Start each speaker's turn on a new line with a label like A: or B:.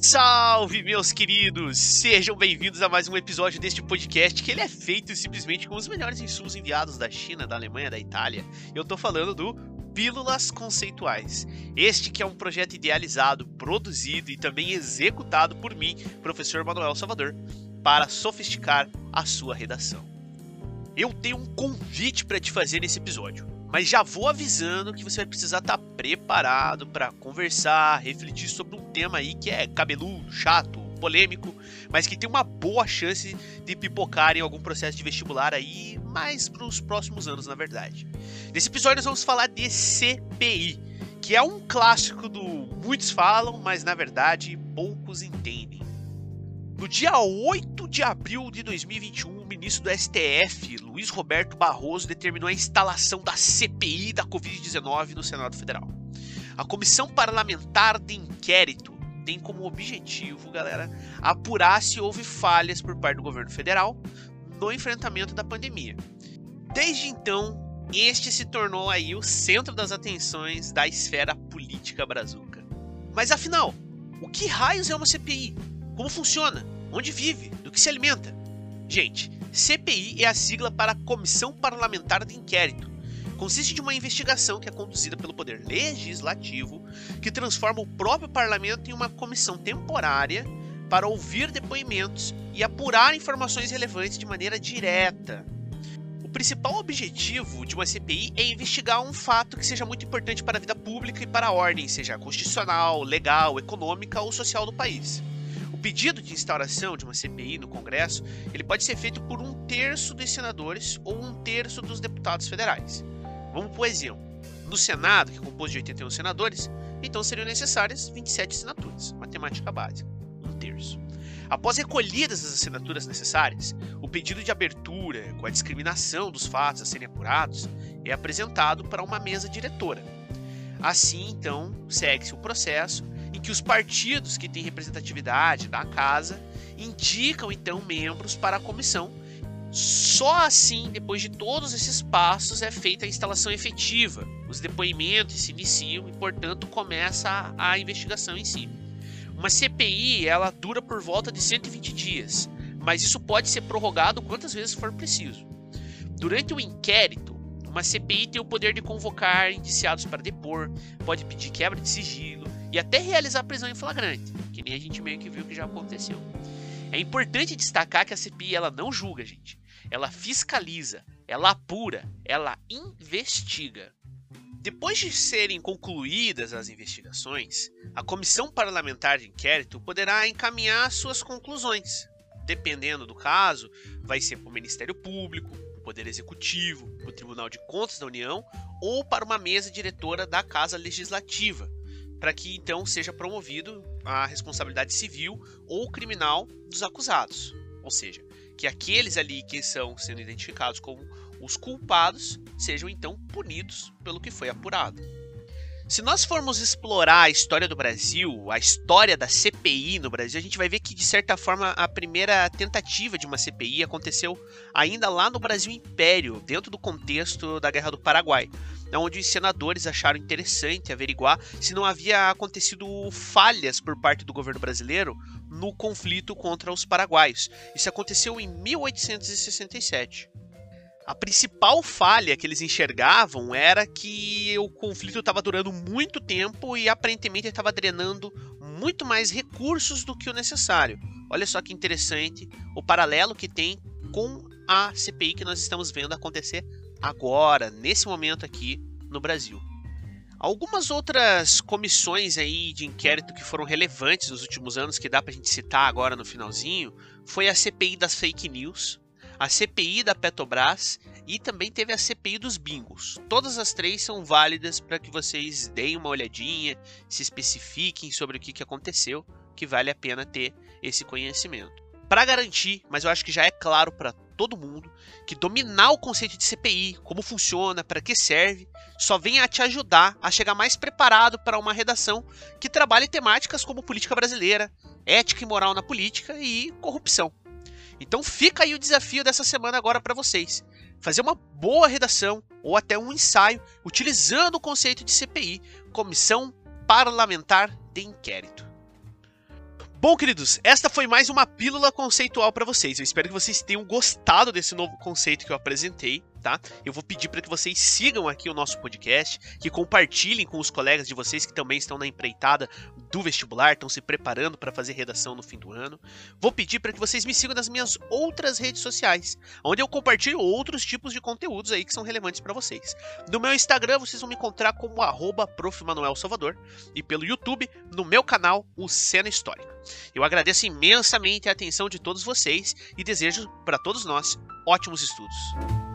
A: Salve, meus queridos! Sejam bem-vindos a mais um episódio deste podcast que ele é feito simplesmente com os melhores insumos enviados da China, da Alemanha, da Itália. Eu tô falando do Pílulas Conceituais. Este que é um projeto idealizado, produzido e também executado por mim, professor Manuel Salvador, para sofisticar a sua redação. Eu tenho um convite para te fazer nesse episódio. Mas já vou avisando que você vai precisar estar tá preparado para conversar, refletir sobre um tema aí que é cabeludo, chato, polêmico, mas que tem uma boa chance de pipocar em algum processo de vestibular aí, mais para os próximos anos, na verdade. Nesse episódio nós vamos falar de CPI, que é um clássico do muitos falam, mas na verdade poucos entendem. No dia 8 de abril de 2021, o ministro do STF, Luiz Roberto Barroso, determinou a instalação da CPI da Covid-19 no Senado Federal. A Comissão Parlamentar de Inquérito tem como objetivo, galera, apurar se houve falhas por parte do governo federal no enfrentamento da pandemia. Desde então, este se tornou aí o centro das atenções da esfera política brazuca. Mas afinal, o que raios é uma CPI? Como funciona? Onde vive? Do que se alimenta? Gente, CPI é a sigla para Comissão Parlamentar de Inquérito. Consiste de uma investigação que é conduzida pelo Poder Legislativo, que transforma o próprio parlamento em uma comissão temporária para ouvir depoimentos e apurar informações relevantes de maneira direta. O principal objetivo de uma CPI é investigar um fato que seja muito importante para a vida pública e para a ordem, seja constitucional, legal, econômica ou social do país. Pedido de instauração de uma CPI no Congresso ele pode ser feito por um terço dos senadores ou um terço dos deputados federais. Vamos por exemplo. No Senado, que é composto de 81 senadores, então seriam necessárias 27 assinaturas, matemática básica, um terço. Após recolhidas as assinaturas necessárias, o pedido de abertura, com a discriminação dos fatos a serem apurados, é apresentado para uma mesa diretora. Assim, então, segue-se o processo em que os partidos que têm representatividade na casa indicam então membros para a comissão. Só assim, depois de todos esses passos, é feita a instalação efetiva. Os depoimentos se iniciam e, portanto, começa a, a investigação em si. Uma CPI ela dura por volta de 120 dias, mas isso pode ser prorrogado quantas vezes for preciso. Durante o inquérito, uma CPI tem o poder de convocar indiciados para depor, pode pedir quebra de sigilo, e até realizar prisão em flagrante, que nem a gente meio que viu que já aconteceu. É importante destacar que a CPI ela não julga, gente. Ela fiscaliza, ela apura, ela investiga. Depois de serem concluídas as investigações, a comissão parlamentar de inquérito poderá encaminhar suas conclusões. Dependendo do caso, vai ser para o Ministério Público, o Poder Executivo, o Tribunal de Contas da União ou para uma mesa diretora da Casa Legislativa, para que então seja promovido a responsabilidade civil ou criminal dos acusados. Ou seja, que aqueles ali que são sendo identificados como os culpados sejam então punidos pelo que foi apurado. Se nós formos explorar a história do Brasil, a história da CPI no Brasil, a gente vai ver que, de certa forma, a primeira tentativa de uma CPI aconteceu ainda lá no Brasil Império, dentro do contexto da Guerra do Paraguai, onde os senadores acharam interessante averiguar se não havia acontecido falhas por parte do governo brasileiro no conflito contra os paraguaios. Isso aconteceu em 1867. A principal falha que eles enxergavam era que o conflito estava durando muito tempo e aparentemente estava drenando muito mais recursos do que o necessário. Olha só que interessante o paralelo que tem com a CPI que nós estamos vendo acontecer agora, nesse momento aqui no Brasil. Algumas outras comissões aí de inquérito que foram relevantes nos últimos anos, que dá pra gente citar agora no finalzinho, foi a CPI das fake news, a CPI da Petrobras e também teve a CPI dos bingos. Todas as três são válidas para que vocês deem uma olhadinha, se especifiquem sobre o que, que aconteceu, que vale a pena ter esse conhecimento. Para garantir, mas eu acho que já é claro para todo mundo que dominar o conceito de CPI, como funciona, para que serve, só vem a te ajudar a chegar mais preparado para uma redação que trabalhe temáticas como política brasileira, ética e moral na política e corrupção. Então fica aí o desafio dessa semana agora para vocês. Fazer uma boa redação ou até um ensaio utilizando o conceito de CPI, Comissão Parlamentar de Inquérito. Bom, queridos, esta foi mais uma pílula conceitual para vocês. Eu espero que vocês tenham gostado desse novo conceito que eu apresentei tá? Eu vou pedir para que vocês sigam aqui o nosso podcast, que compartilhem com os colegas de vocês que também estão na empreitada do vestibular, estão se preparando para fazer redação no fim do ano. Vou pedir para que vocês me sigam nas minhas outras redes sociais, onde eu compartilho outros tipos de conteúdos aí que são relevantes para vocês. No meu Instagram vocês vão me encontrar como @profmanuelsalvador e pelo YouTube no meu canal o Cena Histórica. Eu agradeço imensamente a atenção de todos vocês e desejo para todos nós ótimos estudos.